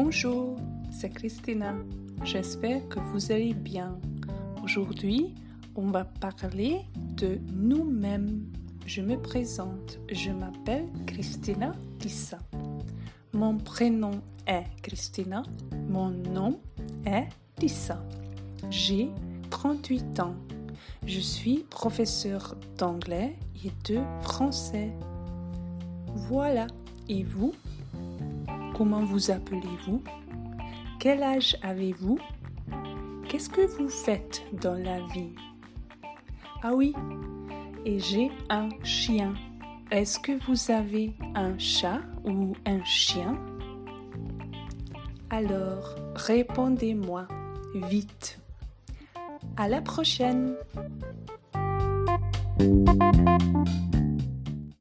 Bonjour, c'est Christina. J'espère que vous allez bien. Aujourd'hui, on va parler de nous-mêmes. Je me présente. Je m'appelle Christina Tissa. Mon prénom est Christina. Mon nom est Tissa. J'ai 38 ans. Je suis professeur d'anglais et de français. Voilà. Et vous? Comment vous appelez-vous? Quel âge avez-vous? Qu'est-ce que vous faites dans la vie? Ah oui, et j'ai un chien. Est-ce que vous avez un chat ou un chien? Alors, répondez-moi vite. À la prochaine.